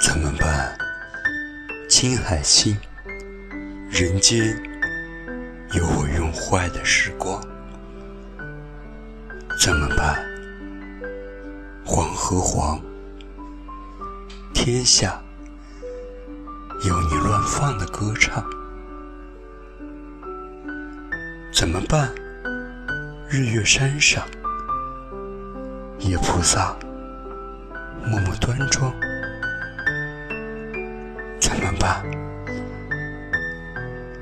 怎么办？青海心，人间有我用坏的时光。怎么办？黄河黄，天下有你乱放的歌唱。怎么办？日月山上，夜菩萨默默端庄。怎么办？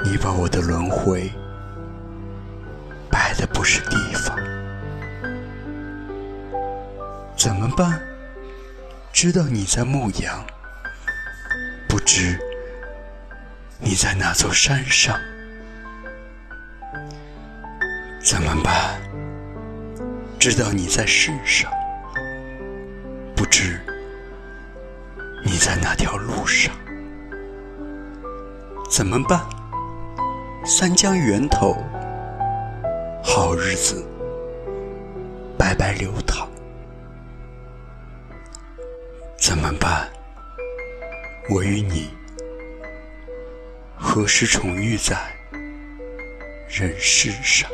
你把我的轮回摆的不是地方。怎么办？知道你在牧羊，不知你在哪座山上。怎么办？知道你在世上，不知你在哪条路上。怎么办？三江源头，好日子白白流淌。怎么办？我与你何时重遇在人世上？